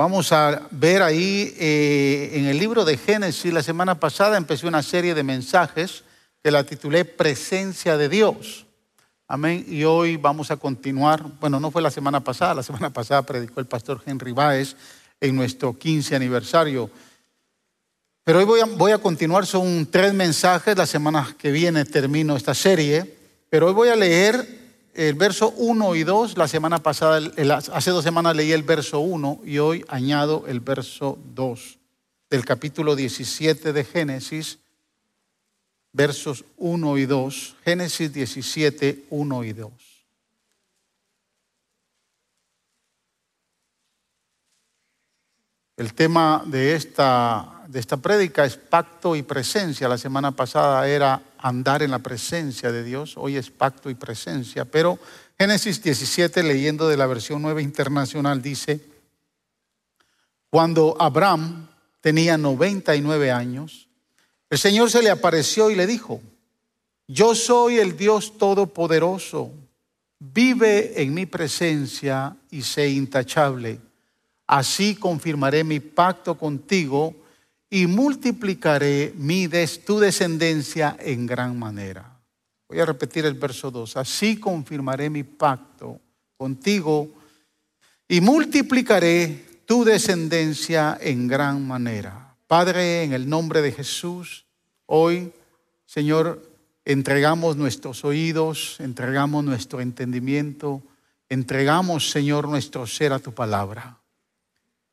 Vamos a ver ahí eh, en el libro de Génesis, la semana pasada empecé una serie de mensajes que la titulé Presencia de Dios. Amén. Y hoy vamos a continuar, bueno, no fue la semana pasada, la semana pasada predicó el pastor Henry Báez en nuestro 15 aniversario. Pero hoy voy a, voy a continuar, son tres mensajes, la semana que viene termino esta serie, pero hoy voy a leer el verso 1 y 2, la semana pasada, hace dos semanas leí el verso 1 y hoy añado el verso 2 del capítulo 17 de Génesis, versos 1 y 2, Génesis 17, 1 y 2. El tema de esta, de esta prédica es pacto y presencia. La semana pasada era andar en la presencia de Dios, hoy es pacto y presencia, pero Génesis 17, leyendo de la versión nueva internacional, dice, cuando Abraham tenía 99 años, el Señor se le apareció y le dijo, yo soy el Dios Todopoderoso, vive en mi presencia y sé intachable. Así confirmaré mi pacto contigo y multiplicaré mi tu descendencia en gran manera. Voy a repetir el verso 2. Así confirmaré mi pacto contigo y multiplicaré tu descendencia en gran manera. Padre, en el nombre de Jesús, hoy, Señor, entregamos nuestros oídos, entregamos nuestro entendimiento, entregamos, Señor, nuestro ser a tu palabra.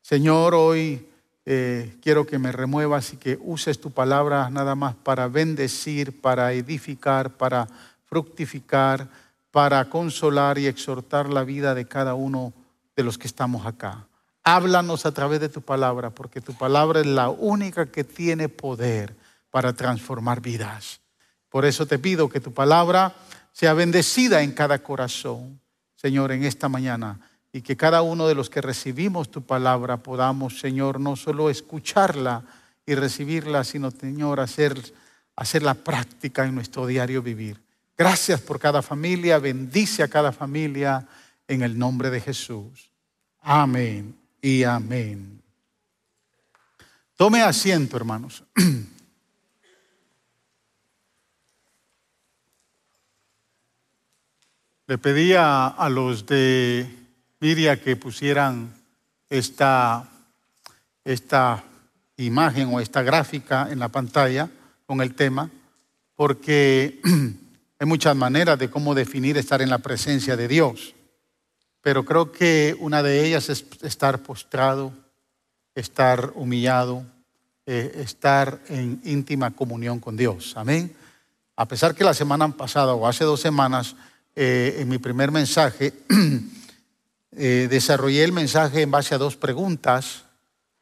Señor, hoy eh, quiero que me remuevas y que uses tu palabra nada más para bendecir, para edificar, para fructificar, para consolar y exhortar la vida de cada uno de los que estamos acá. Háblanos a través de tu palabra, porque tu palabra es la única que tiene poder para transformar vidas. Por eso te pido que tu palabra sea bendecida en cada corazón, Señor, en esta mañana y que cada uno de los que recibimos tu palabra podamos, Señor, no solo escucharla y recibirla, sino, Señor, hacer, la práctica en nuestro diario vivir. Gracias por cada familia, bendice a cada familia en el nombre de Jesús. Amén y amén. Tome asiento, hermanos. Le pedía a los de Miria que pusieran esta, esta imagen o esta gráfica en la pantalla con el tema, porque hay muchas maneras de cómo definir estar en la presencia de Dios, pero creo que una de ellas es estar postrado, estar humillado, eh, estar en íntima comunión con Dios. Amén. A pesar que la semana pasada o hace dos semanas, eh, en mi primer mensaje, Eh, desarrollé el mensaje en base a dos preguntas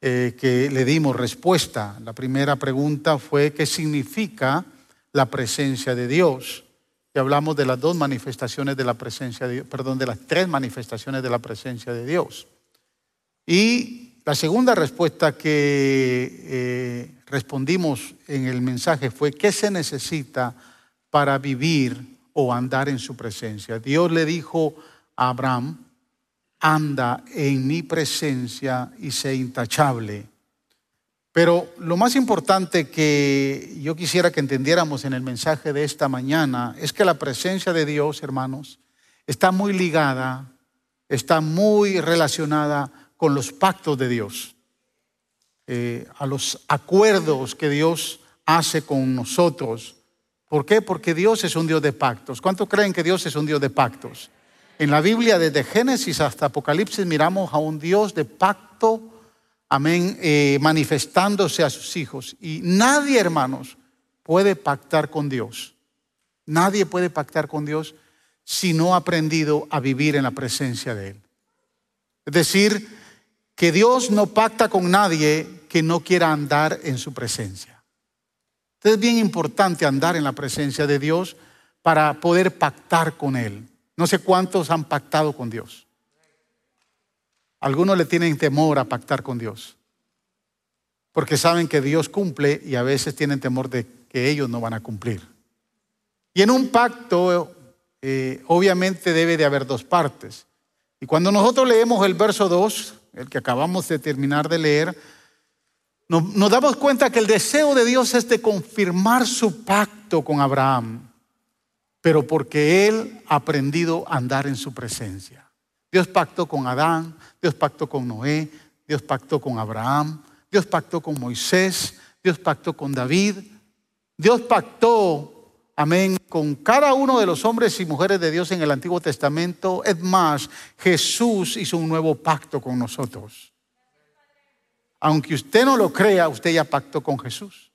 eh, que le dimos respuesta. La primera pregunta fue ¿qué significa la presencia de Dios? Y hablamos de las dos manifestaciones de la presencia de Dios, perdón, de las tres manifestaciones de la presencia de Dios. Y la segunda respuesta que eh, respondimos en el mensaje fue ¿qué se necesita para vivir o andar en su presencia? Dios le dijo a Abraham, anda en mi presencia y sé intachable. Pero lo más importante que yo quisiera que entendiéramos en el mensaje de esta mañana es que la presencia de Dios, hermanos, está muy ligada, está muy relacionada con los pactos de Dios, eh, a los acuerdos que Dios hace con nosotros. ¿Por qué? Porque Dios es un Dios de pactos. ¿Cuántos creen que Dios es un Dios de pactos? En la Biblia, desde Génesis hasta Apocalipsis, miramos a un Dios de pacto, amén, eh, manifestándose a sus hijos. Y nadie, hermanos, puede pactar con Dios. Nadie puede pactar con Dios si no ha aprendido a vivir en la presencia de Él. Es decir, que Dios no pacta con nadie que no quiera andar en su presencia. Entonces es bien importante andar en la presencia de Dios para poder pactar con Él. No sé cuántos han pactado con Dios. Algunos le tienen temor a pactar con Dios, porque saben que Dios cumple y a veces tienen temor de que ellos no van a cumplir. Y en un pacto, eh, obviamente debe de haber dos partes. Y cuando nosotros leemos el verso 2, el que acabamos de terminar de leer, nos, nos damos cuenta que el deseo de Dios es de confirmar su pacto con Abraham, pero porque él ha aprendido a andar en su presencia. Dios pactó con Adán, Dios pactó con Noé, Dios pactó con Abraham, Dios pactó con Moisés, Dios pactó con David, Dios pactó Amén. Con cada uno de los hombres y mujeres de Dios en el Antiguo Testamento. Es más, Jesús hizo un nuevo pacto con nosotros. Aunque usted no lo crea, usted ya pactó con Jesús.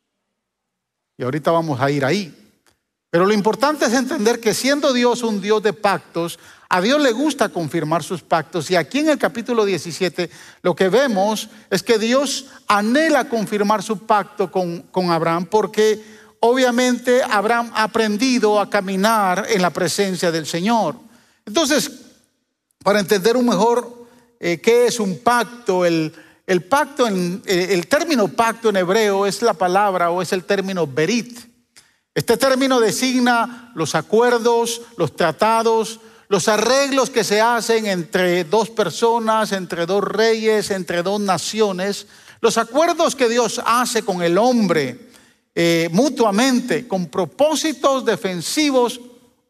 Y ahorita vamos a ir ahí. Pero lo importante es entender que siendo Dios un Dios de pactos, a Dios le gusta confirmar sus pactos. Y aquí en el capítulo 17 lo que vemos es que Dios anhela confirmar su pacto con, con Abraham porque obviamente habrán aprendido a caminar en la presencia del Señor. Entonces, para entender un mejor eh, qué es un pacto, el, el pacto, eh, el término pacto en hebreo es la palabra o es el término berit. Este término designa los acuerdos, los tratados, los arreglos que se hacen entre dos personas, entre dos reyes, entre dos naciones, los acuerdos que Dios hace con el hombre eh, mutuamente con propósitos defensivos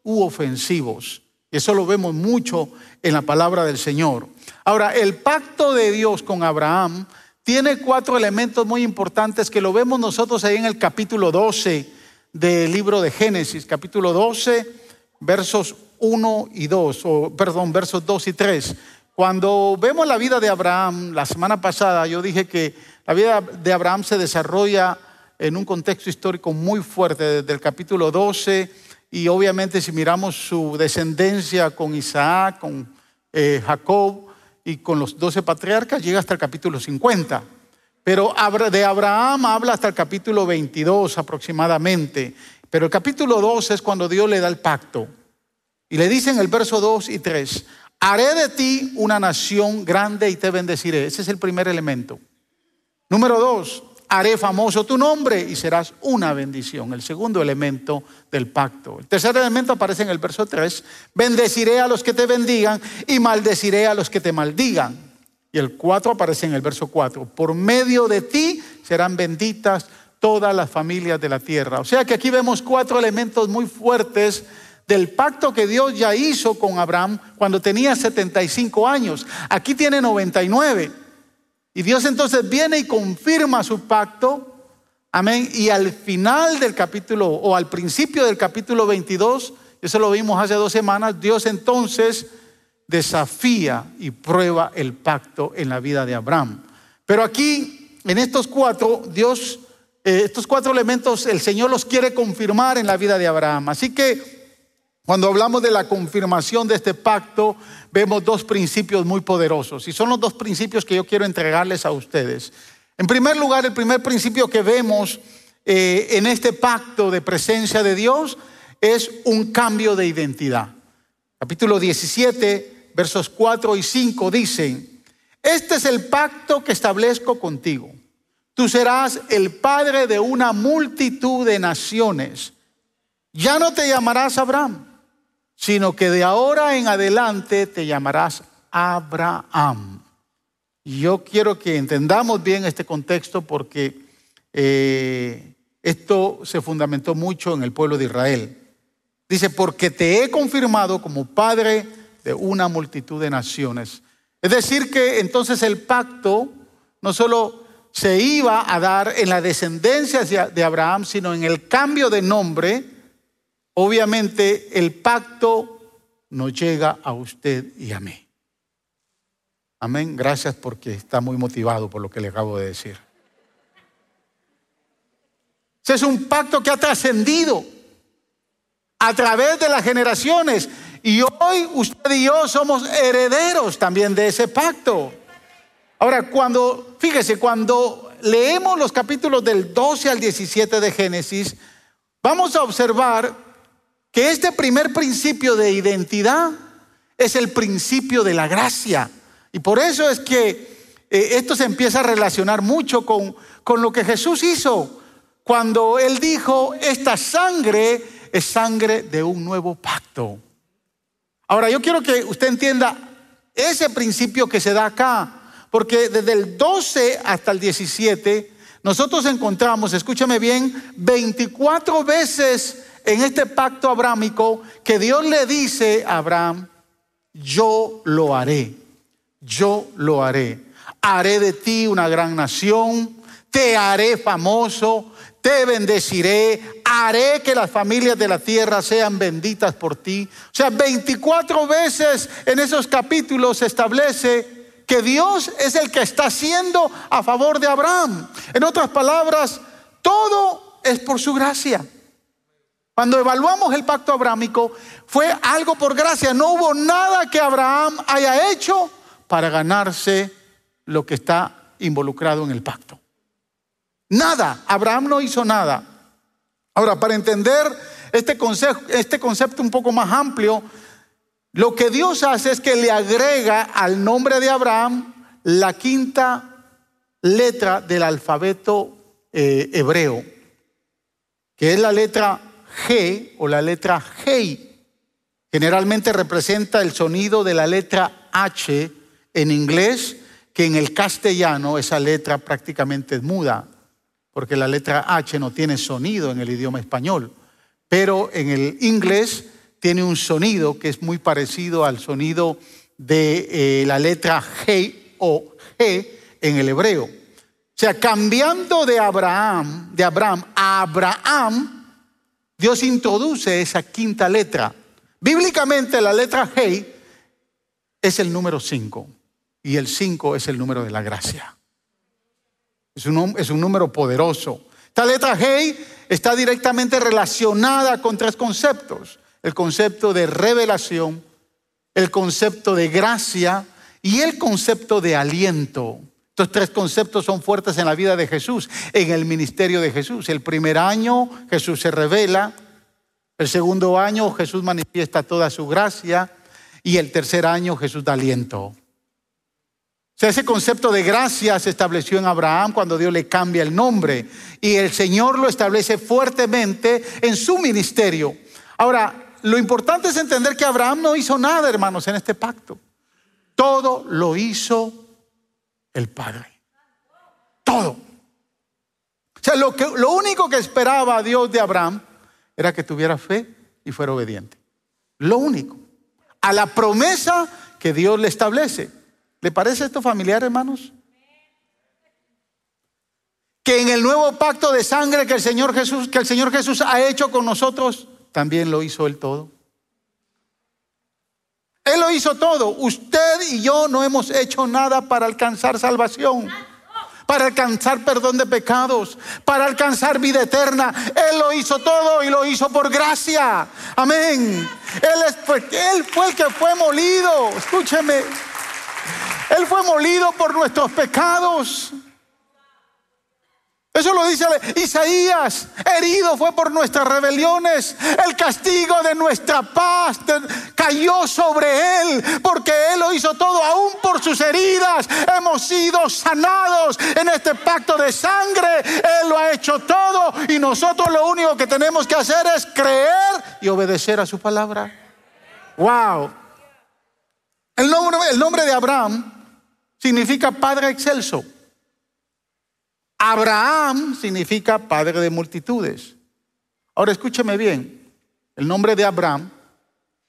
u ofensivos. Eso lo vemos mucho en la palabra del Señor. Ahora, el pacto de Dios con Abraham tiene cuatro elementos muy importantes que lo vemos nosotros ahí en el capítulo 12 del libro de Génesis, capítulo 12, versos 1 y 2, o perdón, versos 2 y 3. Cuando vemos la vida de Abraham, la semana pasada yo dije que la vida de Abraham se desarrolla en un contexto histórico muy fuerte desde el capítulo 12 y obviamente si miramos su descendencia con Isaac, con eh, Jacob y con los 12 patriarcas, llega hasta el capítulo 50. Pero de Abraham habla hasta el capítulo 22 aproximadamente. Pero el capítulo 2 es cuando Dios le da el pacto. Y le dice en el verso 2 y 3, haré de ti una nación grande y te bendeciré. Ese es el primer elemento. Número 2, haré famoso tu nombre y serás una bendición. El segundo elemento del pacto. El tercer elemento aparece en el verso 3. Bendeciré a los que te bendigan y maldeciré a los que te maldigan. Y el 4 aparece en el verso 4. Por medio de ti serán benditas todas las familias de la tierra. O sea que aquí vemos cuatro elementos muy fuertes del pacto que Dios ya hizo con Abraham cuando tenía 75 años. Aquí tiene 99. Y Dios entonces viene y confirma su pacto. Amén. Y al final del capítulo o al principio del capítulo 22, eso lo vimos hace dos semanas, Dios entonces desafía y prueba el pacto en la vida de Abraham. Pero aquí, en estos cuatro, Dios, eh, estos cuatro elementos, el Señor los quiere confirmar en la vida de Abraham. Así que cuando hablamos de la confirmación de este pacto, vemos dos principios muy poderosos y son los dos principios que yo quiero entregarles a ustedes. En primer lugar, el primer principio que vemos eh, en este pacto de presencia de Dios es un cambio de identidad. Capítulo 17, versos 4 y 5 dicen, este es el pacto que establezco contigo. Tú serás el padre de una multitud de naciones. Ya no te llamarás Abraham sino que de ahora en adelante te llamarás Abraham. Yo quiero que entendamos bien este contexto porque eh, esto se fundamentó mucho en el pueblo de Israel. Dice, porque te he confirmado como padre de una multitud de naciones. Es decir, que entonces el pacto no solo se iba a dar en la descendencia de Abraham, sino en el cambio de nombre obviamente el pacto nos llega a usted y a mí. Amén. Gracias porque está muy motivado por lo que le acabo de decir. Ese es un pacto que ha trascendido a través de las generaciones. Y hoy usted y yo somos herederos también de ese pacto. Ahora, cuando, fíjese, cuando leemos los capítulos del 12 al 17 de Génesis, vamos a observar que este primer principio de identidad es el principio de la gracia. Y por eso es que eh, esto se empieza a relacionar mucho con, con lo que Jesús hizo cuando Él dijo, esta sangre es sangre de un nuevo pacto. Ahora, yo quiero que usted entienda ese principio que se da acá, porque desde el 12 hasta el 17 nosotros encontramos, escúchame bien, 24 veces en este pacto abrámico que Dios le dice a Abraham, yo lo haré, yo lo haré. Haré de ti una gran nación, te haré famoso, te bendeciré, haré que las familias de la tierra sean benditas por ti. O sea, 24 veces en esos capítulos se establece que Dios es el que está haciendo a favor de Abraham. En otras palabras, todo es por su gracia. Cuando evaluamos el pacto abrámico, fue algo por gracia. No hubo nada que Abraham haya hecho para ganarse lo que está involucrado en el pacto. Nada. Abraham no hizo nada. Ahora, para entender este concepto, este concepto un poco más amplio, lo que Dios hace es que le agrega al nombre de Abraham la quinta letra del alfabeto eh, hebreo, que es la letra G o la letra G. Generalmente representa el sonido de la letra H en inglés, que en el castellano esa letra prácticamente es muda, porque la letra H no tiene sonido en el idioma español, pero en el inglés tiene un sonido que es muy parecido al sonido de eh, la letra G o G en el hebreo. O sea, cambiando de Abraham, de Abraham a Abraham, Dios introduce esa quinta letra. Bíblicamente la letra G es el número 5 y el 5 es el número de la gracia. Es un, número poderoso. Esta letra G está directamente relacionada con tres conceptos el concepto de revelación, el concepto de gracia y el concepto de aliento. Estos tres conceptos son fuertes en la vida de Jesús, en el ministerio de Jesús. El primer año Jesús se revela, el segundo año Jesús manifiesta toda su gracia y el tercer año Jesús da aliento. O sea, ese concepto de gracia se estableció en Abraham cuando Dios le cambia el nombre y el Señor lo establece fuertemente en su ministerio. Ahora, lo importante es entender que Abraham no hizo nada, hermanos, en este pacto. Todo lo hizo el Padre. Todo. O sea, lo, que, lo único que esperaba Dios de Abraham era que tuviera fe y fuera obediente. Lo único. A la promesa que Dios le establece. ¿Le parece esto familiar, hermanos? Que en el nuevo pacto de sangre que el Señor Jesús, que el Señor Jesús ha hecho con nosotros, también lo hizo él todo. Él lo hizo todo. Usted y yo no hemos hecho nada para alcanzar salvación, para alcanzar perdón de pecados, para alcanzar vida eterna. Él lo hizo todo y lo hizo por gracia. Amén. Él, es, él fue el que fue molido. Escúcheme. Él fue molido por nuestros pecados. Eso lo dice Isaías. Herido fue por nuestras rebeliones. El castigo de nuestra paz cayó sobre él porque él lo hizo todo, aún por sus heridas. Hemos sido sanados en este pacto de sangre. Él lo ha hecho todo y nosotros lo único que tenemos que hacer es creer y obedecer a su palabra. Wow. El nombre, el nombre de Abraham significa Padre excelso. Abraham significa padre de multitudes. Ahora escúcheme bien, el nombre de Abraham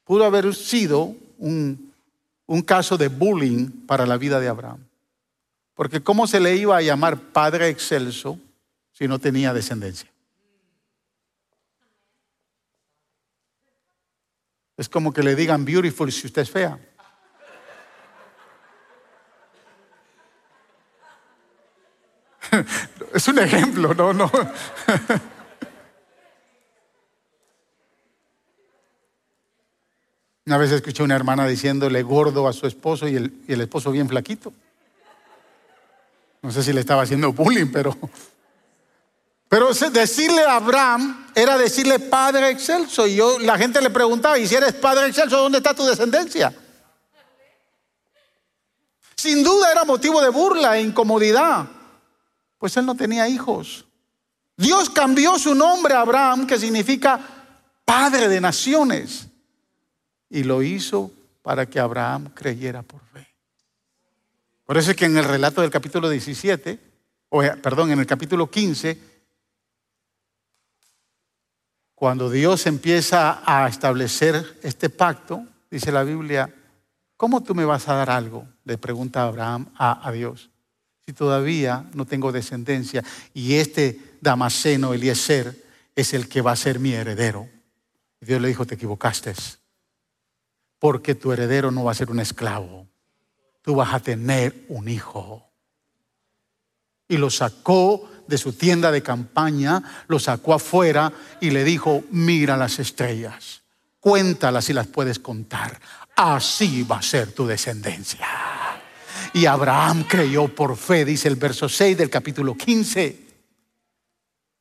pudo haber sido un, un caso de bullying para la vida de Abraham. Porque ¿cómo se le iba a llamar padre excelso si no tenía descendencia? Es como que le digan beautiful si usted es fea. es un ejemplo, no, no. Una vez escuché a una hermana diciéndole gordo a su esposo y el, y el, esposo bien flaquito. No sé si le estaba haciendo bullying, pero. Pero decirle a Abraham era decirle padre excelso. Y yo, la gente le preguntaba, y si eres padre excelso, ¿dónde está tu descendencia? Sin duda era motivo de burla e incomodidad pues él no tenía hijos. Dios cambió su nombre a Abraham, que significa padre de naciones, y lo hizo para que Abraham creyera por fe. Por eso es que en el relato del capítulo 17, o eh, perdón, en el capítulo 15, cuando Dios empieza a establecer este pacto, dice la Biblia, ¿cómo tú me vas a dar algo? Le pregunta Abraham a, a Dios, si todavía no tengo descendencia y este Damaseno, Eliezer, es el que va a ser mi heredero. Dios le dijo, te equivocaste, porque tu heredero no va a ser un esclavo, tú vas a tener un hijo. Y lo sacó de su tienda de campaña, lo sacó afuera y le dijo, mira las estrellas, cuéntalas si las puedes contar. Así va a ser tu descendencia. Y Abraham creyó por fe, dice el verso 6 del capítulo 15.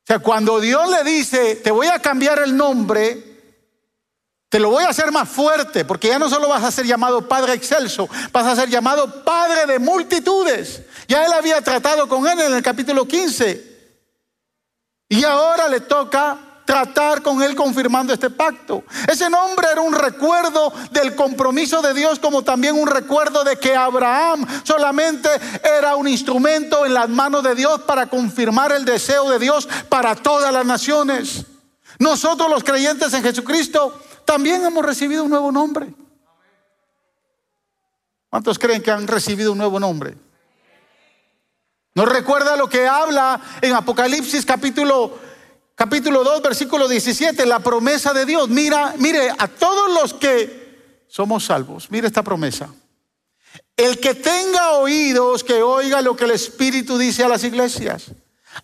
O sea, cuando Dios le dice, te voy a cambiar el nombre, te lo voy a hacer más fuerte, porque ya no solo vas a ser llamado Padre Excelso, vas a ser llamado Padre de multitudes. Ya él había tratado con él en el capítulo 15. Y ahora le toca tratar con él confirmando este pacto. Ese nombre era un recuerdo del compromiso de Dios como también un recuerdo de que Abraham solamente era un instrumento en las manos de Dios para confirmar el deseo de Dios para todas las naciones. Nosotros los creyentes en Jesucristo también hemos recibido un nuevo nombre. ¿Cuántos creen que han recibido un nuevo nombre? ¿No recuerda lo que habla en Apocalipsis capítulo, capítulo 2, versículo 17? La promesa de Dios. Mira, mire, a todos los que somos salvos, mire esta promesa. El que tenga oídos, que oiga lo que el Espíritu dice a las iglesias.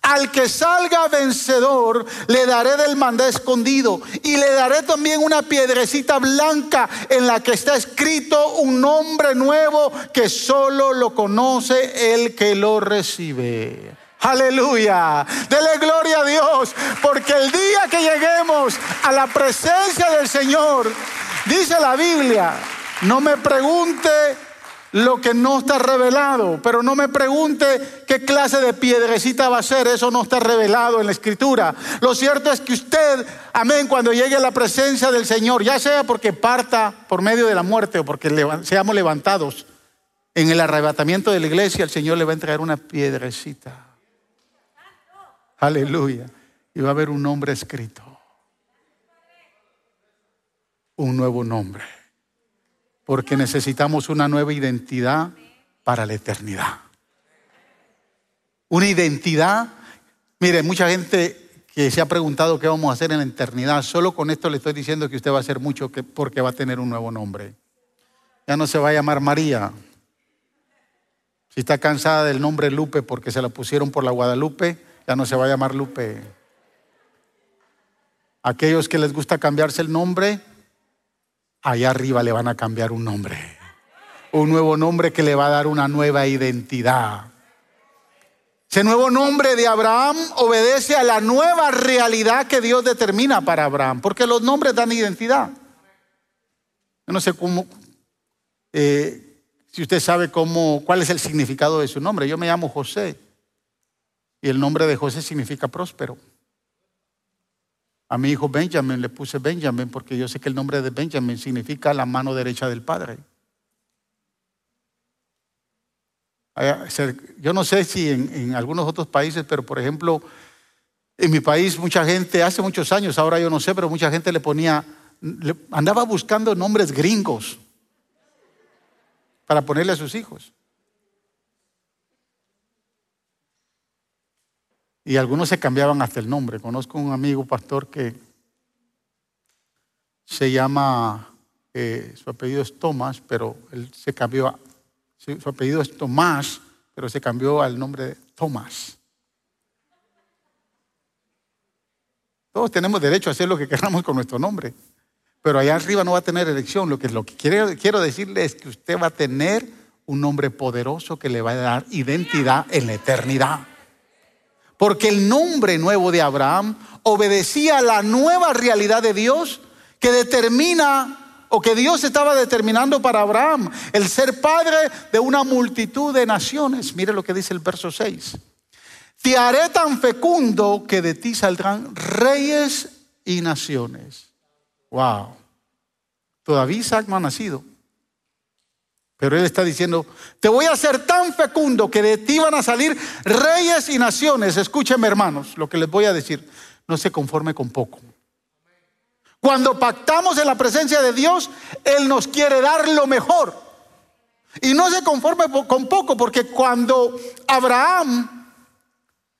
Al que salga vencedor, le daré del mandé escondido y le daré también una piedrecita blanca en la que está escrito un nombre nuevo que solo lo conoce el que lo recibe. Aleluya. Dele gloria a Dios, porque el día que lleguemos a la presencia del Señor, dice la Biblia, no me pregunte lo que no está revelado. Pero no me pregunte qué clase de piedrecita va a ser, eso no está revelado en la escritura. Lo cierto es que usted, amén, cuando llegue a la presencia del Señor, ya sea porque parta por medio de la muerte o porque seamos levantados en el arrebatamiento de la iglesia, el Señor le va a entregar una piedrecita. Aleluya. Y va a haber un nombre escrito. Un nuevo nombre porque necesitamos una nueva identidad para la eternidad. Una identidad, mire, mucha gente que se ha preguntado qué vamos a hacer en la eternidad, solo con esto le estoy diciendo que usted va a hacer mucho porque va a tener un nuevo nombre. Ya no se va a llamar María. Si está cansada del nombre Lupe porque se la pusieron por la Guadalupe, ya no se va a llamar Lupe. Aquellos que les gusta cambiarse el nombre, allá arriba le van a cambiar un nombre. Un nuevo nombre que le va a dar una nueva identidad. Ese nuevo nombre de Abraham obedece a la nueva realidad que Dios determina para Abraham, porque los nombres dan identidad. Yo no sé cómo, eh, si usted sabe cómo, cuál es el significado de su nombre. Yo me llamo José y el nombre de José significa próspero. A mi hijo Benjamin le puse Benjamin porque yo sé que el nombre de Benjamin significa la mano derecha del Padre. Yo no sé si en, algunos otros países, pero por ejemplo, en mi país mucha gente, hace muchos años, ahora yo no sé, pero mucha gente le ponía, andaba buscando nombres gringos para ponerle a sus hijos. Y algunos se cambiaban hasta el nombre. Conozco un amigo pastor que se llama, eh, su apellido es Tomás, pero él se cambió, su, apellido es Tomás, pero se cambió al nombre de Tomás. Todos tenemos derecho a hacer lo que queramos con nuestro nombre, pero allá arriba no va a tener elección. Lo que, lo que quiero, quiero decirle es que usted va a tener un nombre poderoso que le va a dar identidad en la eternidad. Porque el nombre nuevo de Abraham obedecía a la nueva realidad de Dios que determina o que Dios estaba determinando para Abraham, el ser padre de una multitud de naciones. Mire lo que dice el verso 6. Te haré tan fecundo que de ti saldrán reyes y naciones. Wow. Todavía Isaac no ha nacido. Pero él está diciendo, te voy a hacer tan fecundo que de ti van a salir reyes y naciones. Escúcheme hermanos, lo que les voy a decir, no se conforme con poco. Cuando pactamos en la presencia de Dios, Él nos quiere dar lo mejor. Y no se conforme con poco, porque cuando Abraham,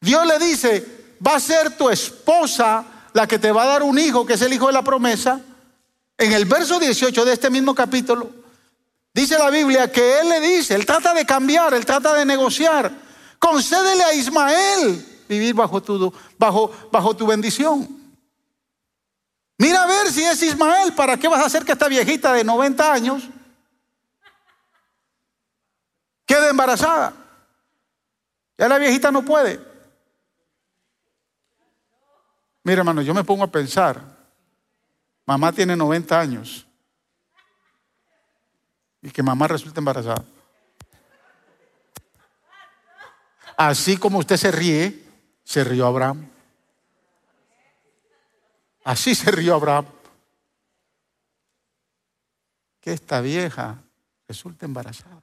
Dios le dice, va a ser tu esposa la que te va a dar un hijo, que es el hijo de la promesa, en el verso 18 de este mismo capítulo, dice la Biblia que Él le dice, Él trata de cambiar, Él trata de negociar, concédele a Ismael vivir bajo tu, bajo, bajo tu bendición. Mira a ver si es Ismael, ¿para qué vas a hacer que esta viejita de 90 años quede embarazada? Ya la viejita no puede. Mira, hermano, yo me pongo a pensar, mamá tiene 90 años y que mamá resulta embarazada. Así como usted se ríe, se rió Abraham. Así se rió Abraham. Que esta vieja resulta embarazada.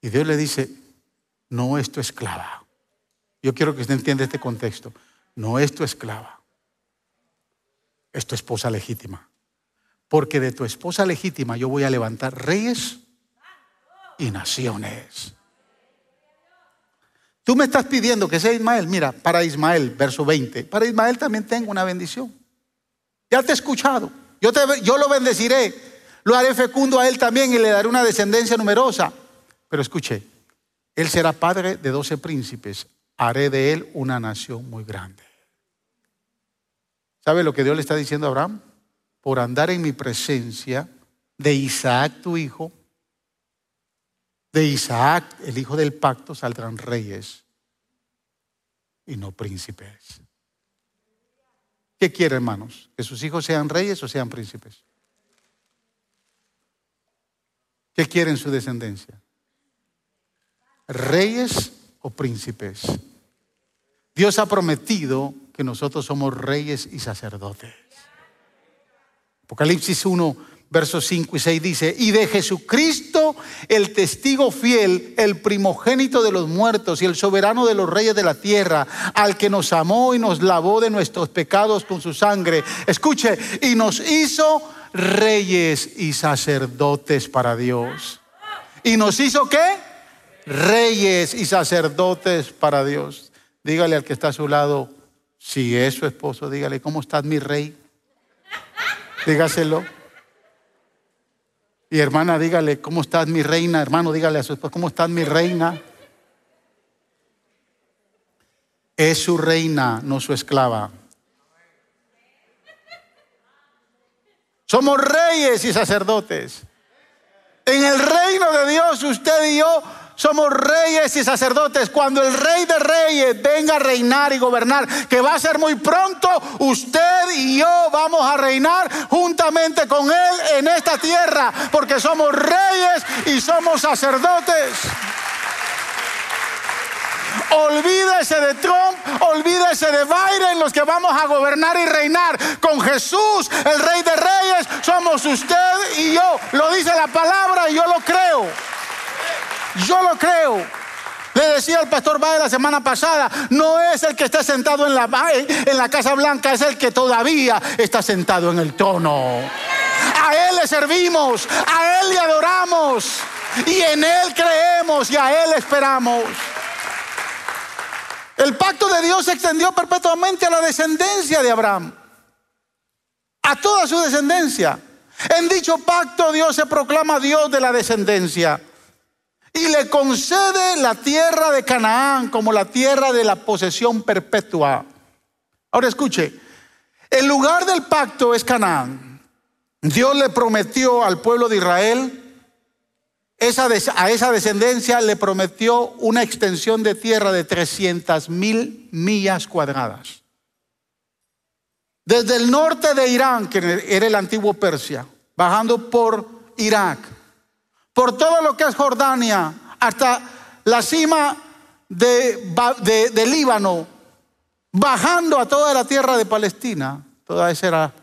Y Dios le dice, no es tu esclava. Yo quiero que usted entienda este contexto. No es tu esclava. Es tu esposa legítima. Porque de tu esposa legítima yo voy a levantar reyes y naciones. Tú me estás pidiendo que sea Ismael. Mira, para Ismael, verso 20. Para Ismael también tengo una bendición. Ya te he escuchado. Yo, te, yo lo bendeciré. Lo haré fecundo a él también y le daré una descendencia numerosa. Pero escuche, él será padre de doce príncipes. Haré de él una nación muy grande. ¿Sabe lo que Dios le está diciendo a Abraham? Por andar en mi presencia de Isaac tu hijo de Isaac, el hijo del pacto, saldrán reyes y no príncipes. ¿Qué quiere, hermanos? ¿Que sus hijos sean reyes o sean príncipes? ¿Qué quieren su descendencia? ¿Reyes o príncipes? Dios ha prometido que nosotros somos reyes y sacerdotes. Apocalipsis 1, versos 5 y 6 dice, y de Jesucristo, el testigo fiel, el primogénito de los muertos y el soberano de los reyes de la tierra, al que nos amó y nos lavó de nuestros pecados con su sangre. Escuche, y nos hizo reyes y sacerdotes para Dios. ¿Y nos hizo qué? Reyes y sacerdotes para Dios. Dígale al que está a su lado, si es su esposo, dígale, ¿cómo estás mi rey? Dígaselo. Y hermana, dígale, ¿cómo estás mi reina? Hermano, dígale a su esposa, ¿cómo estás mi reina? Es su reina, no su esclava. Somos reyes y sacerdotes. En el reino de Dios, usted y yo somos reyes y sacerdotes. Cuando el rey de reyes venga a reinar y gobernar, que va a ser muy pronto, usted y yo vamos a reinar juntamente con él en esta tierra, porque somos reyes y somos sacerdotes. Olvídese de Trump, olvídese de Biden, los que vamos a gobernar y reinar con Jesús, el Rey de Reyes. Somos usted y yo. Lo dice la palabra y yo lo creo. Yo lo creo. Le decía al pastor Baez la semana pasada, no es el que está sentado en la, en la Casa Blanca, es el que todavía está sentado en el trono. A Él le servimos, a Él le adoramos y en Él creemos y a Él esperamos. El pacto de Dios se extendió perpetuamente a la descendencia de Abraham, a toda su descendencia. En dicho pacto Dios se proclama Dios de la descendencia y le concede la tierra de Canaán como la tierra de la posesión perpetua. Ahora escuche, el lugar del pacto es Canaán. Dios le prometió al pueblo de Israel, a esa descendencia le prometió una extensión de tierra de 300 mil millas cuadradas. Desde el norte de Irán, que era el antiguo Persia, bajando por Irak, por todo lo que es Jordania, hasta la cima de, Líbano, bajando a toda la tierra de Palestina. Toda esa era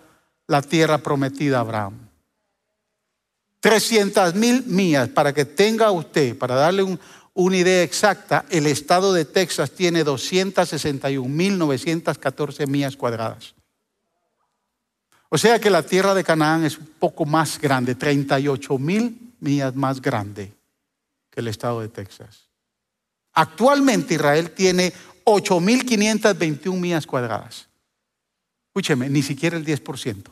la tierra prometida a Abraham. 300 mil millas, para que tenga usted, para darle una idea exacta, el estado de Texas tiene 261.914 millas cuadradas. O sea que la tierra de Canaán es un poco más grande, 38 mil millas más grande que el estado de Texas. Actualmente Israel tiene 8.521 millas cuadradas. Escúcheme, ni siquiera el 10%.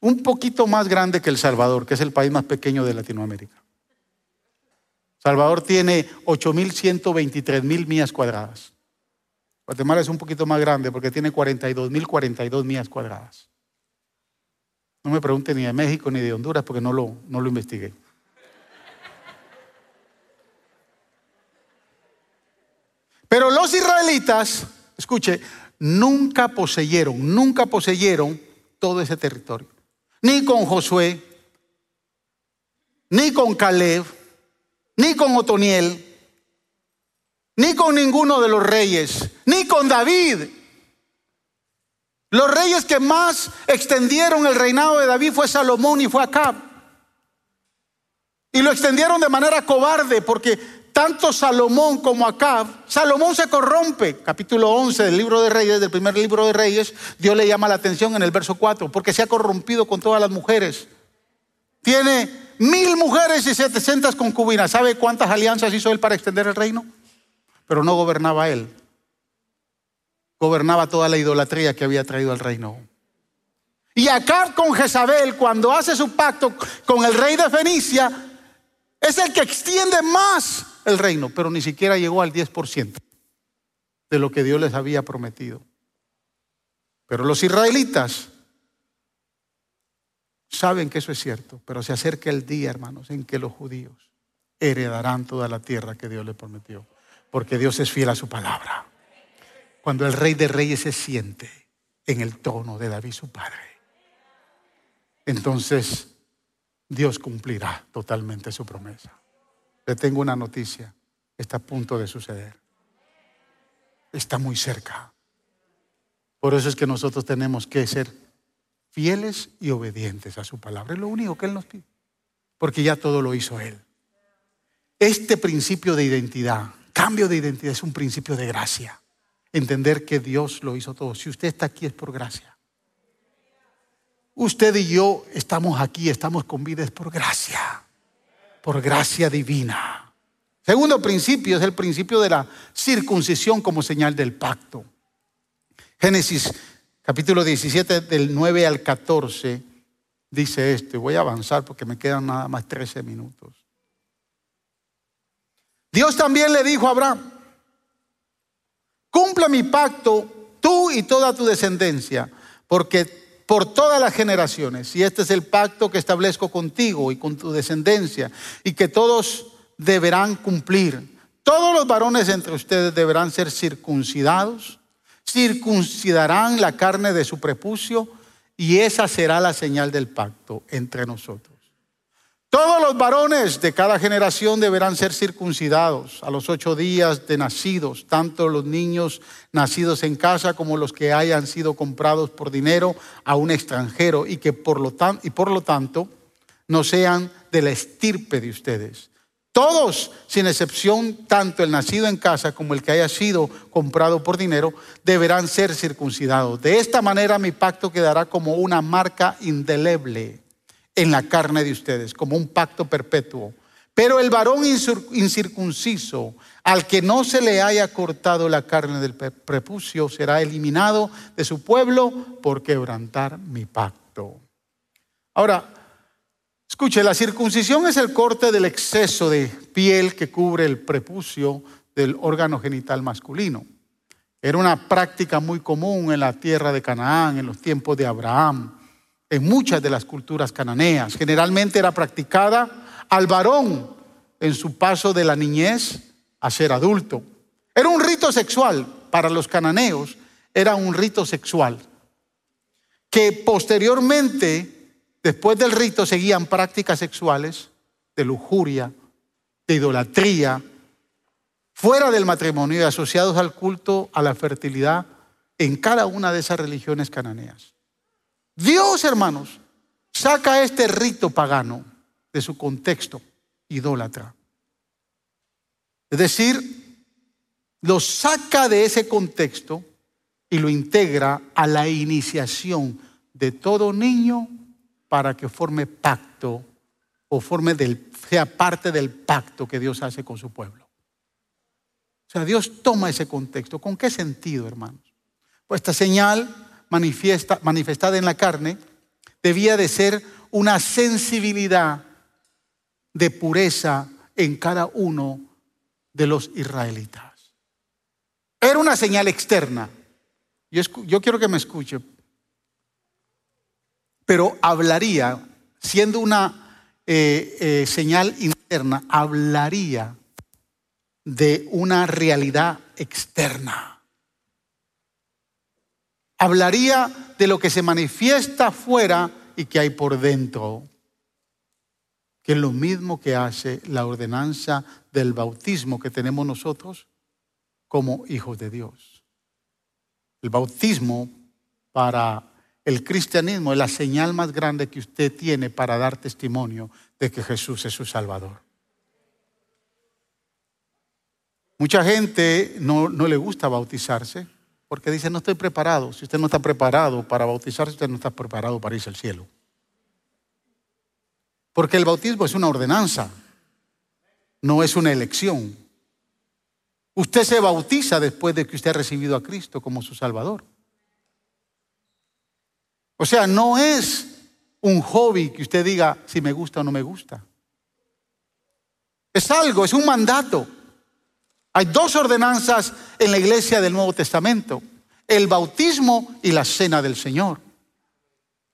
Un poquito más grande que El Salvador, que es el país más pequeño de Latinoamérica. Salvador tiene 8.123 mil millas cuadradas. Guatemala es un poquito más grande porque tiene 42.042 millas cuadradas. No me pregunte ni de México ni de Honduras porque no lo, no lo investigué. Pero los israelitas, escuche, nunca poseyeron, nunca poseyeron todo ese territorio. Ni con Josué, ni con Caleb, ni con Otoniel, ni con ninguno de los reyes, ni con David. Los reyes que más extendieron el reinado de David fue Salomón y fue Acab. Y lo extendieron de manera cobarde porque tanto Salomón como Acab, Salomón se corrompe. Capítulo 11 del libro de Reyes, del primer libro de Reyes, Dios le llama la atención en el verso 4, porque se ha corrompido con todas las mujeres. Tiene mil mujeres y setecientas concubinas. ¿Sabe cuántas alianzas hizo él para extender el reino? Pero no gobernaba él. Gobernaba toda la idolatría que había traído al reino. Y Acab con Jezabel, cuando hace su pacto con el rey de Fenicia, es el que extiende más el reino, pero ni siquiera llegó al 10% de lo que Dios les había prometido. Pero los israelitas saben que eso es cierto, pero se acerca el día, hermanos, en que los judíos heredarán toda la tierra que Dios les prometió porque Dios es fiel a su palabra. Cuando el rey de reyes se siente en el trono de David su padre, entonces Dios cumplirá totalmente su promesa. Le tengo una noticia, está a punto de suceder. Está muy cerca. Por eso es que nosotros tenemos que ser fieles y obedientes a su palabra. Es lo único que Él nos pide. Porque ya todo lo hizo Él. Este principio de identidad Cambio de identidad es un principio de gracia. Entender que Dios lo hizo todo. Si usted está aquí es por gracia. Usted y yo estamos aquí, estamos con vida es por gracia. Por gracia divina. Segundo principio es el principio de la circuncisión como señal del pacto. Génesis capítulo 17 del 9 al 14 dice esto. Voy a avanzar porque me quedan nada más 13 minutos. Dios también le dijo a Abraham, cumple mi pacto tú y toda tu descendencia, porque por todas las generaciones, y este es el pacto que establezco contigo y con tu descendencia, y que todos deberán cumplir. Todos los varones entre ustedes deberán ser circuncidados, circuncidarán la carne de su prepucio, y esa será la señal del pacto entre nosotros. Todos los varones de cada generación deberán ser circuncidados a los ocho días de nacidos, tanto los niños nacidos en casa como los que hayan sido comprados por dinero a un extranjero y que por lo, y por lo tanto no sean de la estirpe de ustedes. Todos, sin excepción, tanto el nacido en casa como el que haya sido comprado por dinero, deberán ser circuncidados. De esta manera mi pacto quedará como una marca indeleble en la carne de ustedes, como un pacto perpetuo. Pero el varón incircunciso, al que no se le haya cortado la carne del prepucio, será eliminado de su pueblo por quebrantar mi pacto. Ahora, escuche, la circuncisión es el corte del exceso de piel que cubre el prepucio del órgano genital masculino. Era una práctica muy común en la tierra de Canaán, en los tiempos de Abraham en muchas de las culturas cananeas. Generalmente era practicada al varón en su paso de la niñez a ser adulto. Era un rito sexual para los cananeos, era un rito sexual que posteriormente, después del rito, seguían prácticas sexuales de lujuria, de idolatría, fuera del matrimonio y asociados al culto a la fertilidad en cada una de esas religiones cananeas. Dios, hermanos, saca este rito pagano de su contexto idólatra. Es decir, lo saca de ese contexto y lo integra a la iniciación de todo niño para que forme pacto o forme del, sea parte del pacto que Dios hace con su pueblo. O sea, Dios toma ese contexto. ¿Con qué sentido, hermanos? Pues esta señal manifestada en la carne debía de ser una sensibilidad de pureza en cada uno de los israelitas. Era una señal externa. Yo, yo quiero que me escuche. Pero hablaría, siendo una eh, eh, señal interna, hablaría de una realidad externa. Hablaría de lo que se manifiesta afuera y que hay por dentro que es lo mismo que hace la ordenanza del bautismo que tenemos nosotros como hijos de Dios. El bautismo para el cristianismo es la señal más grande que usted tiene para dar testimonio de que Jesús es su Salvador. Mucha gente no, no, le gusta bautizarse porque dice, no estoy preparado. Si usted no está preparado para bautizarse, usted no está preparado para irse al cielo. Porque el bautismo es una ordenanza, no es una elección. Usted se bautiza después de que usted ha recibido a Cristo como su Salvador. O sea, no es un hobby que usted diga si me gusta o no me gusta. Es algo, es un mandato. Hay dos ordenanzas en la iglesia del Nuevo Testamento, el bautismo y la cena del Señor.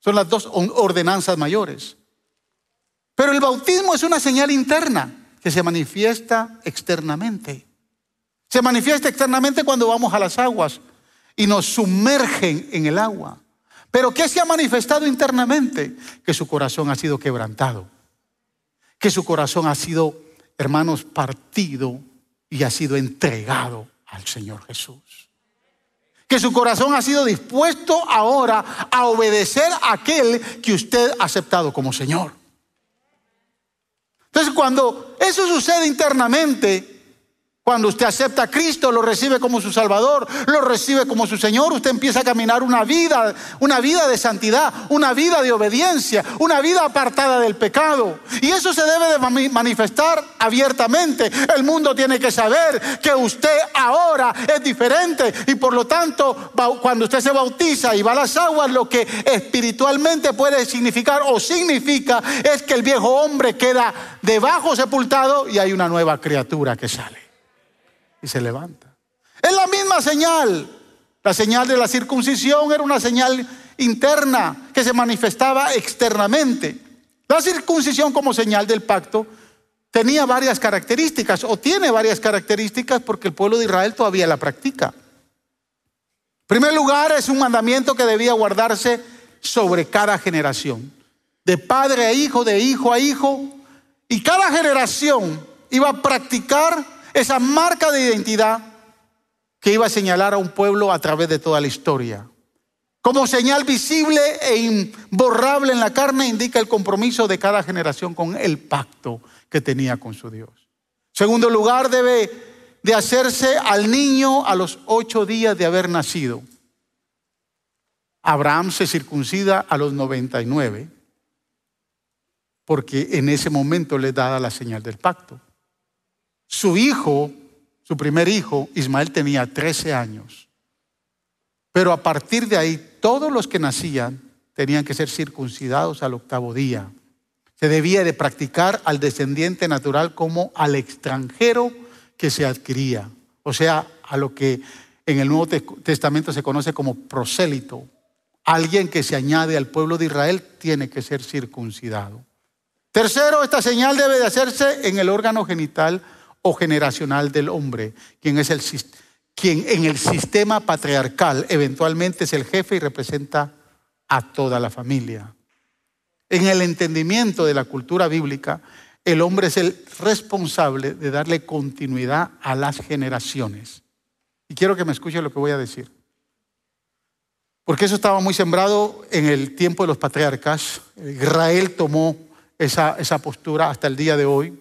Son las dos ordenanzas mayores. Pero el bautismo es una señal interna que se manifiesta externamente. Se manifiesta externamente cuando vamos a las aguas y nos sumergen en el agua. Pero ¿qué se ha manifestado internamente? Que su corazón ha sido quebrantado. Que su corazón ha sido, hermanos, partido y ha sido entregado al Señor Jesús. Que su corazón ha sido dispuesto ahora a obedecer a aquel que usted ha aceptado como Señor. Entonces, cuando eso sucede internamente, cuando usted acepta a Cristo, lo recibe como su Salvador, lo recibe como su Señor, usted empieza a caminar una vida, una vida de santidad, una vida de obediencia, una vida apartada del pecado. Y eso se debe de manifestar abiertamente. El mundo tiene que saber que usted ahora es diferente y por lo tanto, cuando usted se bautiza y va a las aguas, lo que espiritualmente puede significar o significa es que el viejo hombre queda debajo sepultado y hay una nueva criatura que sale y se levanta. Es la misma señal. La señal de la circuncisión era una señal interna que se manifestaba externamente. La circuncisión como señal del pacto tenía varias características o tiene varias características porque el pueblo de Israel todavía la practica. En primer lugar, es un mandamiento que debía guardarse sobre cada generación, de padre a hijo, de hijo a hijo, y cada generación iba a practicar esa marca de identidad que iba a señalar a un pueblo a través de toda la historia. Como señal visible e imborrable en la carne indica el compromiso de cada generación con el pacto que tenía con su Dios. Segundo lugar, debe de hacerse al niño a los ocho días de haber nacido. Abraham se circuncida a los 99 porque en ese momento le daba la señal del pacto. Su hijo, su primer hijo, Ismael, tenía 13 años. Pero a partir de ahí, todos los que nacían tenían que ser circuncidados al octavo día. Se debía de practicar al descendiente natural como al extranjero que se adquiría. O sea, a lo que en el Nuevo Testamento se conoce como prosélito. Alguien que se añade al pueblo de Israel tiene que ser circuncidado. Tercero, esta señal debe de hacerse en el órgano genital o generacional del hombre, quien es el quien en el sistema patriarcal eventualmente es el jefe y representa a toda la familia. En el entendimiento de la cultura bíblica, el hombre es el responsable de darle continuidad a las generaciones. Y quiero que me escuche lo que voy a decir. Porque eso estaba muy sembrado en el tiempo de los patriarcas. Israel tomó esa, esa postura hasta el día de hoy.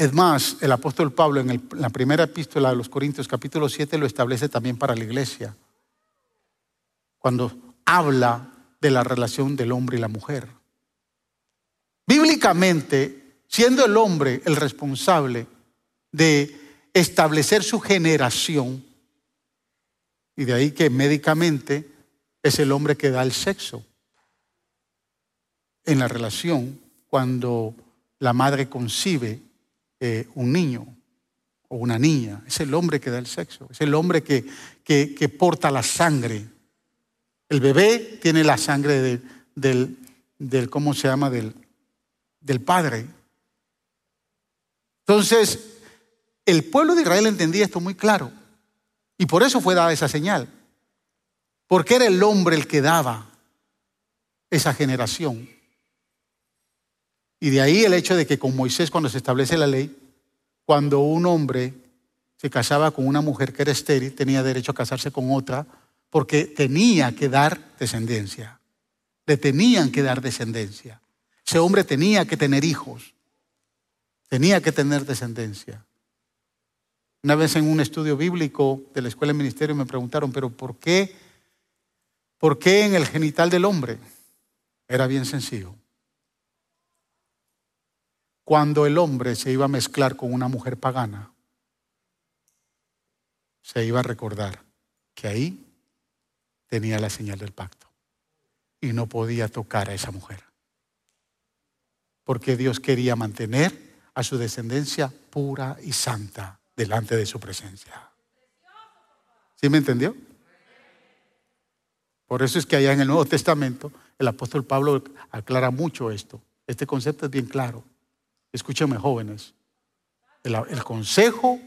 Es más, el apóstol Pablo en, la primera epístola de los Corintios capítulo 7 lo establece también para la iglesia, cuando habla de la relación del hombre y la mujer. Bíblicamente, siendo el hombre el responsable de establecer su generación, y de ahí que médicamente es el hombre que da el sexo en la relación cuando la madre concibe eh, un niño o una niña. Es el hombre que da el sexo, es el hombre que, que, porta la sangre. El bebé tiene la sangre del, del, ¿cómo se llama? Del, del padre. Entonces, el pueblo de Israel entendía esto muy claro. Y por eso fue dada esa señal. Porque era el hombre el que daba esa generación. Y de ahí el hecho de que con Moisés cuando se establece la ley, cuando un hombre se casaba con una mujer que era estéril, tenía derecho a casarse con otra porque tenía que dar descendencia. Le tenían que dar descendencia. Ese hombre tenía que tener hijos. Tenía que tener descendencia. Una vez en un estudio bíblico de la Escuela de Ministerio me preguntaron, pero ¿por qué? ¿Por qué en el genital del hombre? Era bien sencillo cuando el hombre se iba a mezclar con una mujer pagana, se iba a recordar que ahí tenía la señal del pacto y no podía tocar a esa mujer. Porque Dios quería mantener a su descendencia pura y santa delante de su presencia. ¿Sí me entendió? Por eso es que allá en el Nuevo Testamento el apóstol Pablo aclara mucho esto. Este concepto es bien claro. Escúchame jóvenes, el, consejo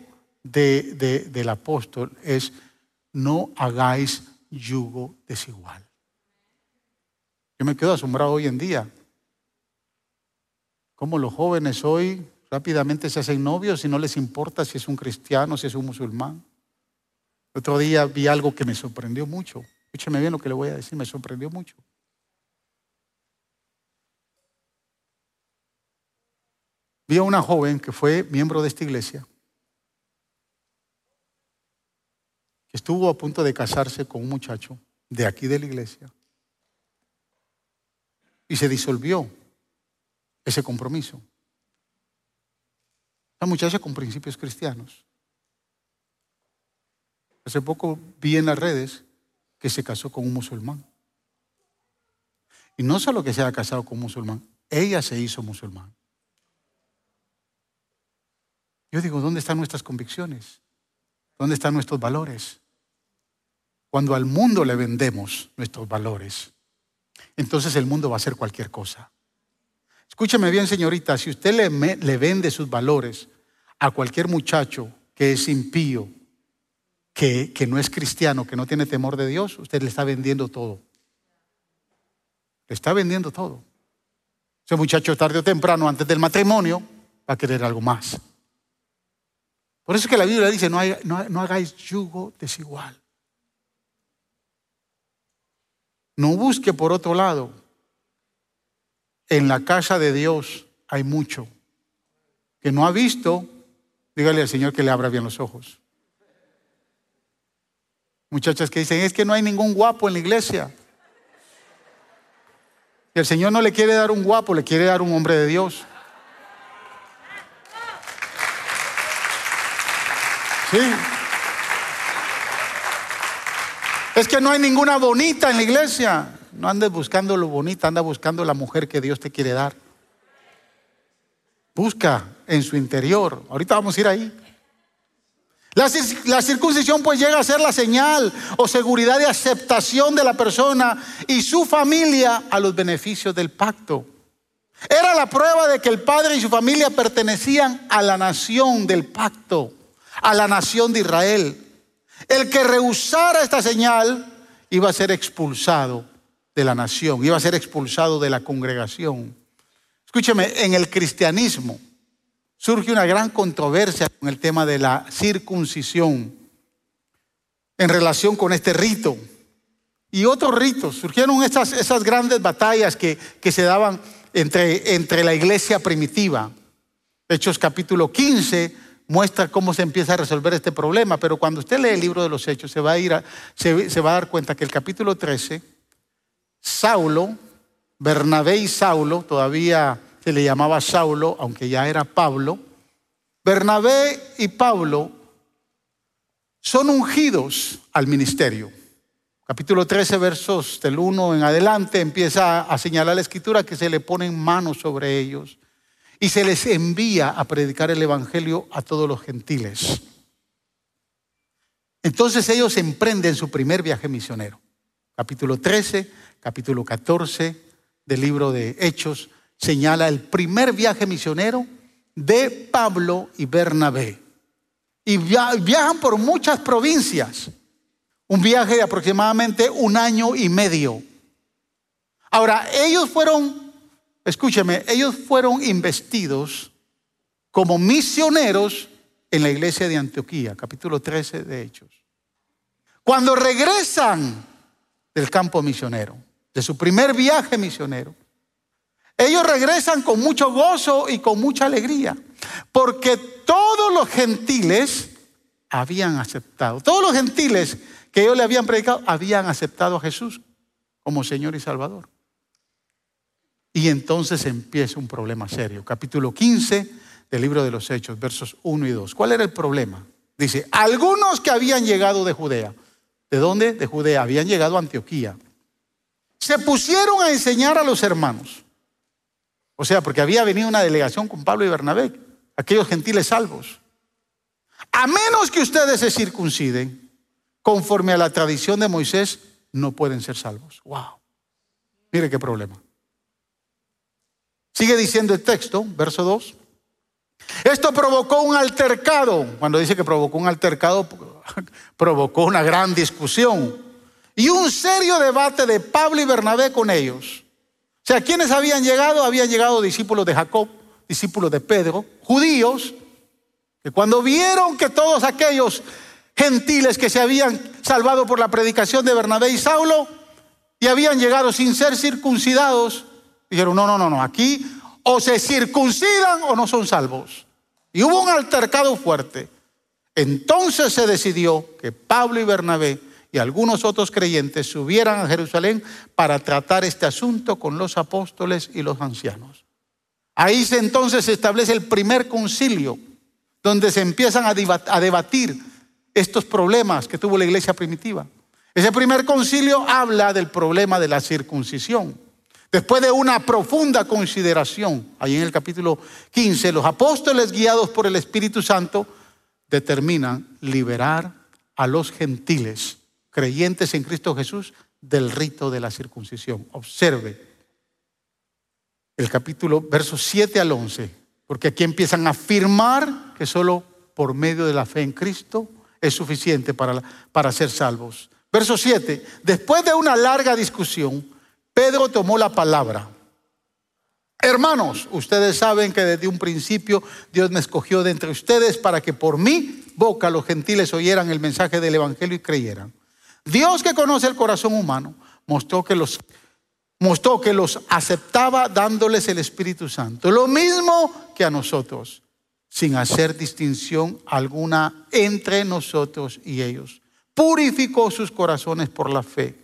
del apóstol es no hagáis yugo desigual. Yo me quedo asombrado hoy en día. Cómo los jóvenes hoy rápidamente se hacen novios y no les importa si es un cristiano, si es un musulmán. otro día vi algo que me sorprendió mucho. Escúcheme bien lo que le voy a decir, me sorprendió mucho. Vi a una joven que fue miembro de esta iglesia, que estuvo a punto de casarse con un muchacho de aquí de la iglesia, y se disolvió ese compromiso. La muchacha con principios cristianos. Hace poco vi en las redes que se casó con un musulmán. Y no solo que se haya casado con un musulmán, ella se hizo musulmán. Yo digo, ¿dónde están nuestras convicciones? ¿Dónde están nuestros valores? Cuando al mundo le vendemos nuestros valores, entonces el mundo va a hacer cualquier cosa. Escúcheme bien, señorita, si usted le, le vende sus valores a cualquier muchacho que es impío, que, que no es cristiano, que no tiene temor de Dios, usted le está vendiendo todo. Le está vendiendo todo. Ese muchacho tarde o temprano, antes del matrimonio, va a querer algo más. Por eso es que la Biblia dice, no, no, hagáis yugo desigual. No busque por otro lado. En la casa de Dios hay mucho. Que no ha visto, dígale al Señor que le abra bien los ojos. Muchachas que dicen, es que no hay ningún guapo en la iglesia. Y el Señor no le quiere dar un guapo, le quiere dar un hombre de Dios. Es que no hay ninguna bonita en la iglesia. No andes buscando lo bonito, anda buscando la mujer que Dios te quiere dar. Busca en su interior. Ahorita vamos a ir ahí. La, circuncisión pues llega a ser la señal o seguridad de aceptación de la persona y su familia a los beneficios del pacto. Era la prueba de que el padre y su familia pertenecían a la nación del pacto a la nación de Israel. El que rehusara esta señal iba a ser expulsado de la nación, iba a ser expulsado de la congregación. Escúcheme, en el cristianismo surge una gran controversia con el tema de la circuncisión en relación con este rito. y otros ritos. Surgieron esas, grandes batallas que, que se daban entre, entre la iglesia primitiva. Hechos capítulo 15 muestra cómo se empieza a resolver este problema, pero cuando usted lee el libro de los Hechos se va a, ir se, se va a dar cuenta que el capítulo 13, Saulo, Bernabé y Saulo, todavía se le llamaba Saulo, aunque ya era Pablo, Bernabé y Pablo son ungidos al ministerio. Capítulo 13, versos del 1 en adelante, empieza a señalar la escritura que se le ponen manos sobre ellos y se les envía a predicar el Evangelio a todos los gentiles. Entonces ellos emprenden su primer viaje misionero. Capítulo 13, capítulo 14 del libro de Hechos señala el primer viaje misionero de Pablo y Bernabé. Y viajan por muchas provincias. Un viaje de aproximadamente un año y medio. Ahora, ellos fueron, escúcheme, ellos fueron investidos como misioneros en la iglesia de Antioquía, capítulo 13 de Hechos. Cuando regresan del campo misionero, de su primer viaje misionero, ellos regresan con mucho gozo y con mucha alegría, porque todos los gentiles habían aceptado, todos los gentiles que ellos le habían predicado habían aceptado a Jesús como Señor y Salvador. Y entonces empieza un problema serio. Capítulo 15 del libro de los Hechos, versos 1 y 2. ¿Cuál era el problema? Dice, algunos que habían llegado de Judea. ¿De dónde? De Judea. Habían llegado a Antioquía. Se pusieron a enseñar a los hermanos. O sea, porque había venido una delegación con Pablo y Bernabé, aquellos gentiles salvos. A menos que ustedes se circunciden, conforme a la tradición de Moisés, no pueden ser salvos. Wow. Mire qué problema. Sigue diciendo el texto, verso 2. Esto provocó un altercado. Cuando dice que provocó un altercado, provocó una gran discusión y un serio debate de Pablo y Bernabé con ellos. O sea, ¿quiénes habían llegado? Habían llegado discípulos de Jacob, discípulos de Pedro, judíos, que cuando vieron que todos aquellos gentiles que se habían salvado por la predicación de Bernabé y Saulo y habían llegado sin ser circuncidados, dijeron, no, no, no, no, aquí o se circuncidan o no son salvos. Y hubo un altercado fuerte. Entonces se decidió que Pablo y Bernabé y algunos otros creyentes subieran a Jerusalén para tratar este asunto con los apóstoles y los ancianos. Ahí se entonces se establece el primer concilio, donde se empiezan a debatir estos problemas que tuvo la iglesia primitiva. Ese primer concilio habla del problema de la circuncisión. Después de una profunda consideración, ahí en el capítulo 15, los apóstoles guiados por el Espíritu Santo determinan liberar a los gentiles creyentes en Cristo Jesús del rito de la circuncisión. Observe el capítulo, versos 7 al 11, porque aquí empiezan a afirmar que solo por medio de la fe en Cristo es suficiente para, para ser salvos. Verso 7, después de una larga discusión, Pedro tomó la palabra. Hermanos, ustedes saben que desde un principio Dios me escogió de entre ustedes para que por mi boca los gentiles oyeran el mensaje del Evangelio y creyeran. Dios que conoce el corazón humano mostró que los mostró que los aceptaba dándoles el Espíritu Santo, lo mismo que a nosotros, sin hacer distinción alguna entre nosotros y ellos. Purificó sus corazones por la fe.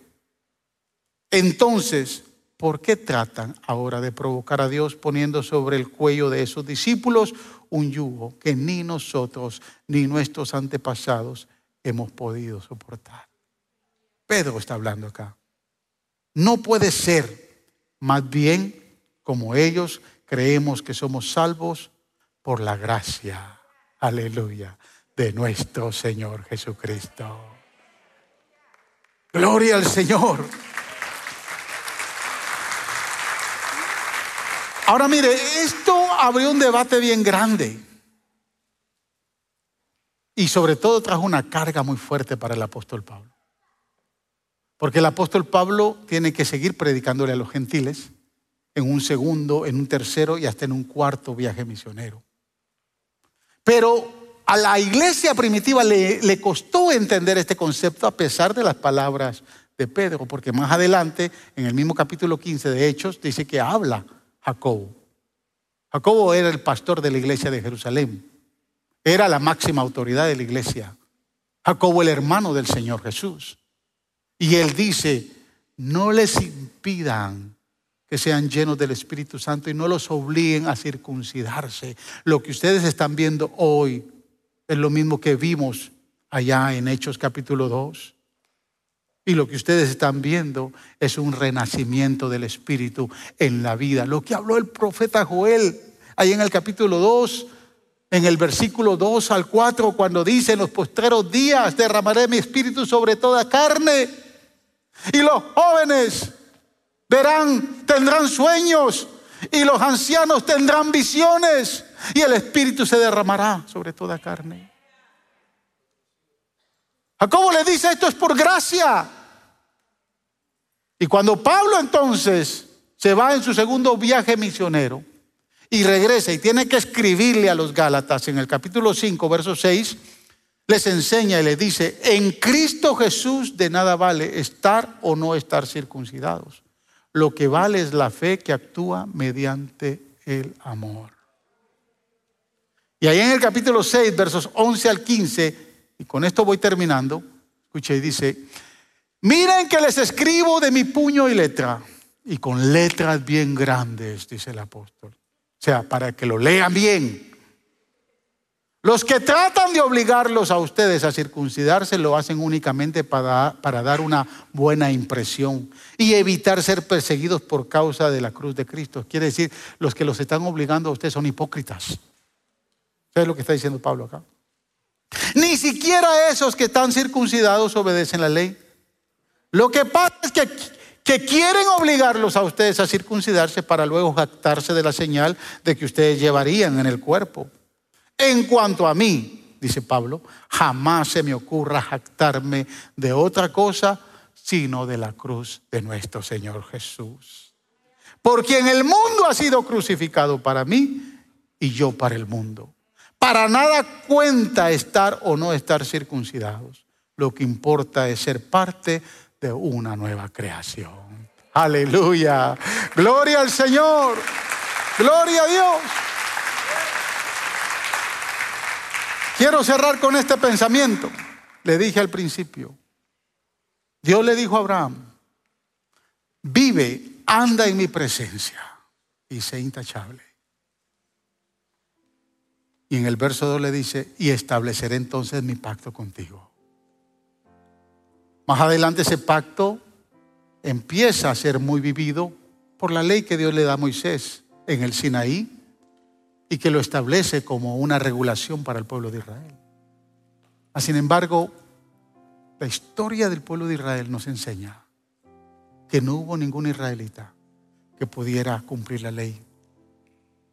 Entonces, ¿por qué tratan ahora de provocar a Dios poniendo sobre el cuello de esos discípulos un yugo que ni nosotros ni nuestros antepasados hemos podido soportar? Pedro está hablando acá. No puede ser, más bien, como ellos creemos que somos salvos por la gracia, aleluya, de nuestro Señor Jesucristo. Gloria al Señor. Ahora mire, esto abrió un debate bien grande. Y sobre todo trajo una carga muy fuerte para el apóstol Pablo. Porque el apóstol Pablo tiene que seguir predicándole a los gentiles en un segundo, en un tercero y hasta en un cuarto viaje misionero. Pero a la iglesia primitiva le, le, costó entender este concepto a pesar de las palabras de Pedro, porque más adelante, en el mismo capítulo 15 de Hechos, dice que habla Jacobo. Jacobo era el pastor de la iglesia de Jerusalén, era la máxima autoridad de la iglesia. Jacobo el hermano del Señor Jesús. Y él dice, no les impidan que sean llenos del Espíritu Santo y no los obliguen a circuncidarse. Lo que ustedes están viendo hoy es lo mismo que vimos allá en Hechos capítulo 2. Y lo que ustedes están viendo es un renacimiento del Espíritu en la vida. Lo que habló el profeta Joel ahí en el capítulo 2, en el versículo 2 al 4, cuando dice, en los postreros días derramaré mi espíritu sobre toda carne. Y los jóvenes verán, tendrán sueños y los ancianos tendrán visiones y el Espíritu se derramará sobre toda carne. Jacobo le dice, esto es por gracia. Y cuando Pablo entonces se va en su segundo viaje misionero y regresa y tiene que escribirle a los Gálatas en el capítulo 5, verso 6, les enseña y les dice, en Cristo Jesús de nada vale estar o no estar circuncidados. Lo que vale es la fe que actúa mediante el amor. Y ahí en el capítulo 6, versos 11 al 15, y con esto voy terminando, escuche y dice, miren que les escribo de mi puño y letra, y con letras bien grandes, dice el apóstol. O sea, para que lo lean bien. Los que tratan de obligarlos a ustedes a circuncidarse lo hacen únicamente para, para, dar una buena impresión y evitar ser perseguidos por causa de la cruz de Cristo. Quiere decir, los que los están obligando a ustedes son hipócritas. ¿Sabes lo que está diciendo Pablo acá? Ni siquiera esos que están circuncidados obedecen la ley. Lo que pasa es que, quieren obligarlos a ustedes a circuncidarse para luego jactarse de la señal de que ustedes llevarían en el cuerpo. En cuanto a mí, dice Pablo, jamás se me ocurra jactarme de otra cosa sino de la cruz de nuestro Señor Jesús. Porque en el mundo ha sido crucificado para mí y yo para el mundo. Para nada cuenta estar o no estar circuncidados. Lo que importa es ser parte de una nueva creación. Aleluya. Gloria al Señor. Gloria a Dios. Quiero cerrar con este pensamiento. Le dije al principio, Dios le dijo a Abraham, vive, anda en mi presencia y sé intachable. Y en el verso 2 le dice, y estableceré entonces mi pacto contigo. Más adelante ese pacto empieza a ser muy vivido por la ley que Dios le da a Moisés en el Sinaí y que lo establece como una regulación para el pueblo de Israel. Sin embargo, la historia del pueblo de Israel nos enseña que no hubo ningún israelita que pudiera cumplir la ley.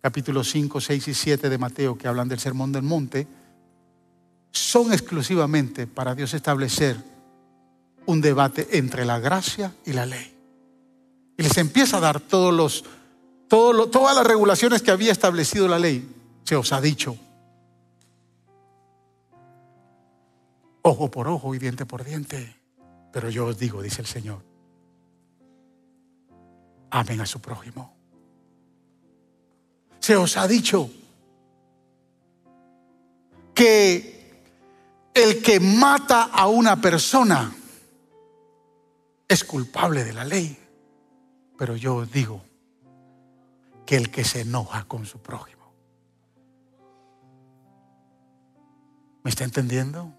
Capítulos 5, 6 y 7 de Mateo, que hablan del sermón del monte, son exclusivamente para Dios establecer un debate entre la gracia y la ley. Y les empieza a dar todos los todas las regulaciones que había establecido la ley, se os ha dicho. Ojo por ojo y diente por diente. Pero yo os digo, dice el Señor, amen a su prójimo. Se os ha dicho que el que mata a una persona es culpable de la ley. Pero yo digo, que el que se enoja con su prójimo. ¿Me está entendiendo?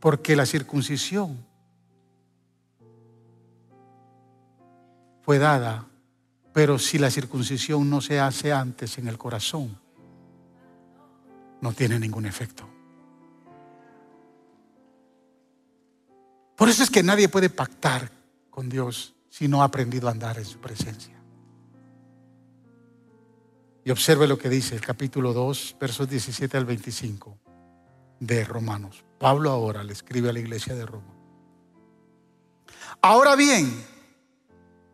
Porque la circuncisión fue dada, pero si la circuncisión no se hace antes en el corazón, no tiene ningún efecto. Por eso es que nadie puede pactar con Dios si no ha aprendido a andar en su presencia. Y observe lo que dice el capítulo 2, versos 17 al 25 de Romanos. Pablo ahora le escribe a la iglesia de Roma. Ahora bien,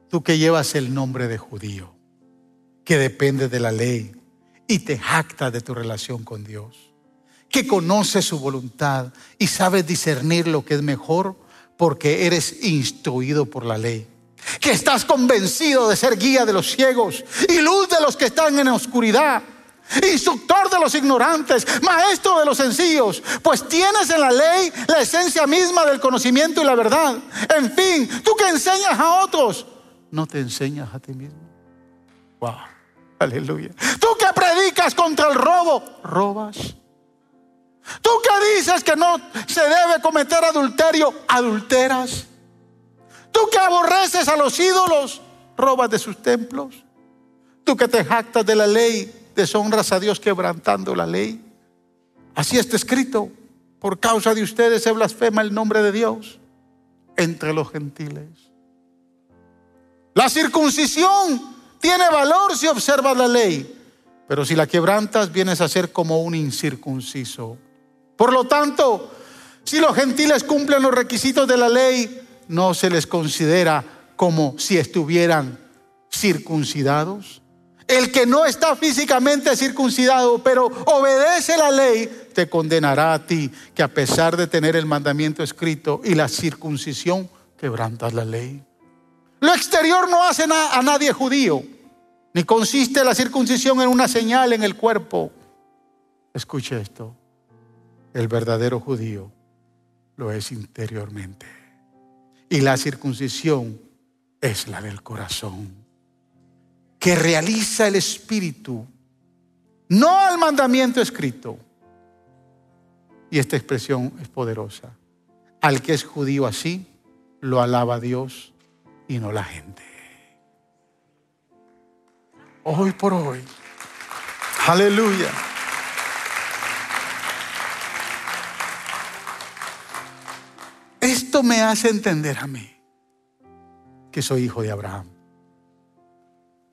tú que llevas el nombre de judío, que depende de la ley y te jactas de tu relación con Dios, que conoces su voluntad y sabes discernir lo que es mejor porque eres instruido por la ley. Que estás convencido de ser guía de los ciegos y luz de los que están en oscuridad. Instructor de los ignorantes, maestro de los sencillos, pues tienes en la ley la esencia misma del conocimiento y la verdad. En fin, tú que enseñas a otros, no te enseñas a ti mismo. Wow, aleluya. Tú que predicas contra el robo, robas. Tú que dices que no se debe cometer adulterio, adulteras. Tú que aborreces a los ídolos, robas de sus templos. Tú que te jactas de la ley, deshonras a Dios quebrantando la ley. Así está escrito. Por causa de ustedes se blasfema el nombre de Dios entre los gentiles. La circuncisión tiene valor si observas la ley, pero si la quebrantas vienes a ser como un incircunciso. Por lo tanto, si los gentiles cumplen los requisitos de la ley, no se les considera como si estuvieran circuncidados. El que no está físicamente circuncidado, pero obedece la ley, te condenará a ti, que a pesar de tener el mandamiento escrito y la circuncisión, quebrantas la ley. Lo exterior no hace a nadie judío, ni consiste la circuncisión en una señal en el cuerpo. Escuche esto el verdadero judío lo es interiormente. Y la circuncisión es la del corazón, que realiza el espíritu, no al mandamiento escrito. Y esta expresión es poderosa. Al que es judío así, lo alaba Dios y no la gente. Hoy por hoy. Aleluya. Esto me hace entender a mí que soy hijo de Abraham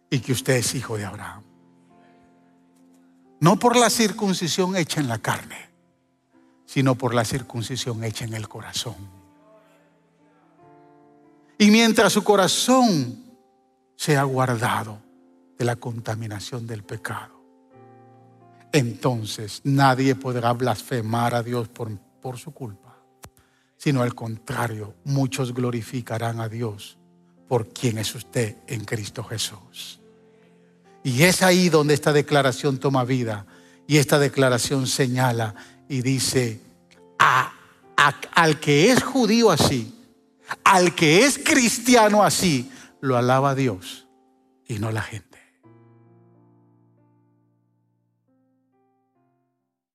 y que usted es hijo de Abraham. No por la circuncisión hecha en la carne, sino por la circuncisión hecha en el corazón. Y mientras su corazón sea guardado de la contaminación del pecado, entonces nadie podrá blasfemar a Dios por, por su culpa sino al contrario, muchos glorificarán a Dios por quien es usted en Cristo Jesús. Y es ahí donde esta declaración toma vida y esta declaración señala y dice, al que es judío así, al que es cristiano así, lo alaba Dios y no la gente.